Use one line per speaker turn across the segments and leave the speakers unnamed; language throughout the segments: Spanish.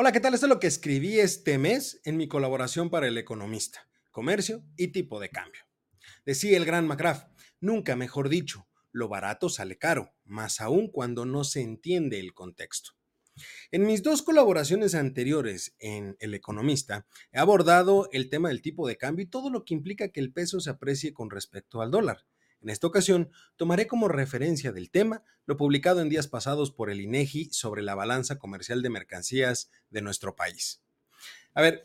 Hola, ¿qué tal? Esto es lo que escribí este mes en mi colaboración para El Economista, Comercio y Tipo de Cambio. Decía el gran McGrath, nunca mejor dicho, lo barato sale caro, más aún cuando no se entiende el contexto. En mis dos colaboraciones anteriores en El Economista, he abordado el tema del tipo de cambio y todo lo que implica que el peso se aprecie con respecto al dólar. En esta ocasión, tomaré como referencia del tema lo publicado en días pasados por el INEGI sobre la balanza comercial de mercancías de nuestro país. A ver,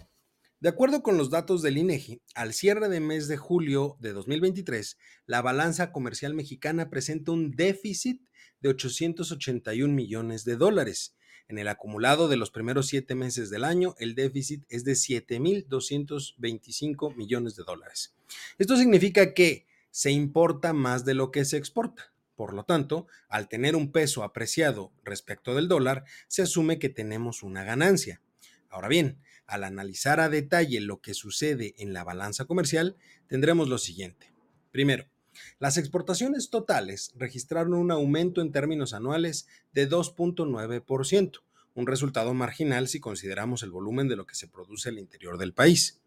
de acuerdo con los datos del INEGI, al cierre de mes de julio de 2023, la balanza comercial mexicana presenta un déficit de 881 millones de dólares. En el acumulado de los primeros siete meses del año, el déficit es de 7.225 millones de dólares. Esto significa que se importa más de lo que se exporta. Por lo tanto, al tener un peso apreciado respecto del dólar, se asume que tenemos una ganancia. Ahora bien, al analizar a detalle lo que sucede en la balanza comercial, tendremos lo siguiente. Primero, las exportaciones totales registraron un aumento en términos anuales de 2.9%, un resultado marginal si consideramos el volumen de lo que se produce al interior del país.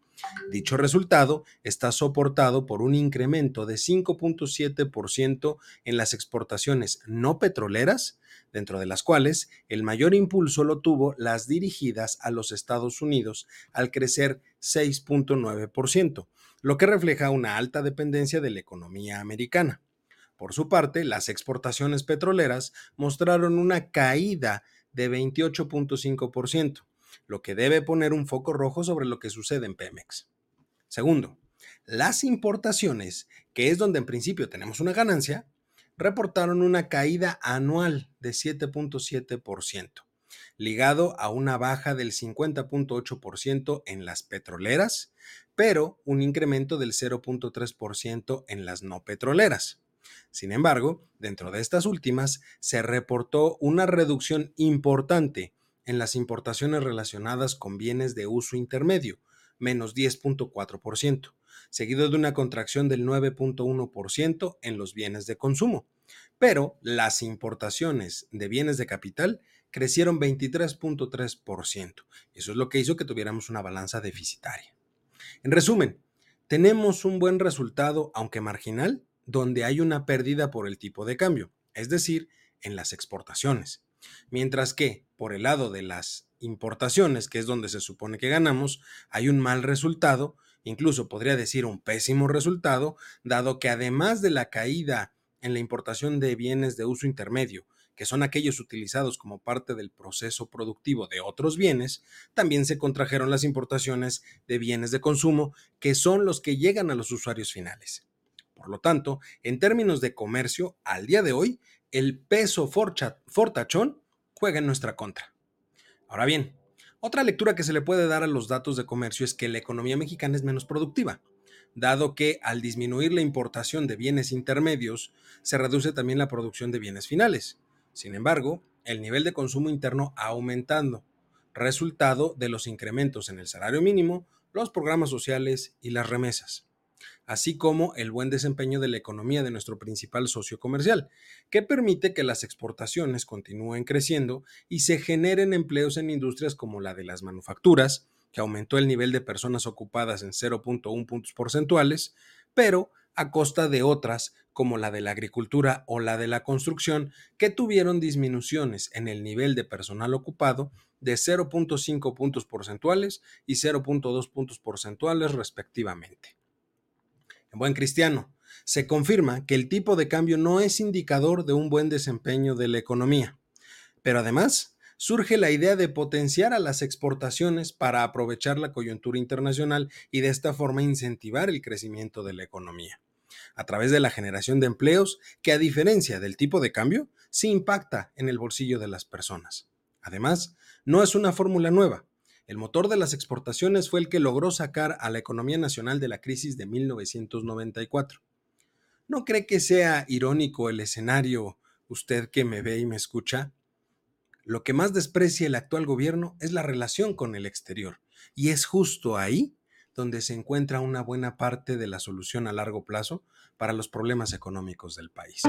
Dicho resultado está soportado por un incremento de 5.7% en las exportaciones no petroleras, dentro de las cuales el mayor impulso lo tuvo las dirigidas a los Estados Unidos al crecer 6.9%, lo que refleja una alta dependencia de la economía americana. Por su parte, las exportaciones petroleras mostraron una caída de 28.5%, lo que debe poner un foco rojo sobre lo que sucede en Pemex. Segundo, las importaciones, que es donde en principio tenemos una ganancia, reportaron una caída anual de 7.7%, ligado a una baja del 50.8% en las petroleras, pero un incremento del 0.3% en las no petroleras. Sin embargo, dentro de estas últimas se reportó una reducción importante en las importaciones relacionadas con bienes de uso intermedio, menos 10.4%, seguido de una contracción del 9.1% en los bienes de consumo. Pero las importaciones de bienes de capital crecieron 23.3%. Eso es lo que hizo que tuviéramos una balanza deficitaria. En resumen, tenemos un buen resultado, aunque marginal, donde hay una pérdida por el tipo de cambio, es decir, en las exportaciones. Mientras que por el lado de las importaciones, que es donde se supone que ganamos, hay un mal resultado, incluso podría decir un pésimo resultado, dado que además de la caída en la importación de bienes de uso intermedio, que son aquellos utilizados como parte del proceso productivo de otros bienes, también se contrajeron las importaciones de bienes de consumo, que son los que llegan a los usuarios finales. Por lo tanto, en términos de comercio, al día de hoy, el peso fortachón juega en nuestra contra. Ahora bien, otra lectura que se le puede dar a los datos de comercio es que la economía mexicana es menos productiva, dado que al disminuir la importación de bienes intermedios, se reduce también la producción de bienes finales. Sin embargo, el nivel de consumo interno aumentando, resultado de los incrementos en el salario mínimo, los programas sociales y las remesas así como el buen desempeño de la economía de nuestro principal socio comercial, que permite que las exportaciones continúen creciendo y se generen empleos en industrias como la de las manufacturas, que aumentó el nivel de personas ocupadas en 0.1 puntos porcentuales, pero a costa de otras como la de la agricultura o la de la construcción, que tuvieron disminuciones en el nivel de personal ocupado de 0.5 puntos porcentuales y 0.2 puntos porcentuales respectivamente. en buen cristiano, se confirma que el tipo de cambio no es indicador de un buen desempeño de la economía. Pero además, surge la idea de potenciar a las exportaciones para aprovechar la coyuntura internacional y de esta forma incentivar el crecimiento de la economía, a través de la generación de empleos que a diferencia del tipo de cambio, sí impacta en el bolsillo de las personas. Además, no es una fórmula nueva, el motor de las exportaciones fue el que logró sacar a la economía nacional de la crisis de 1994. ¿No cree que sea irónico el escenario, usted que me ve y me escucha? Lo que más desprecia el actual gobierno es la relación con el exterior, y es justo ahí donde se encuentra una buena parte de la solución a largo plazo para los problemas económicos del país.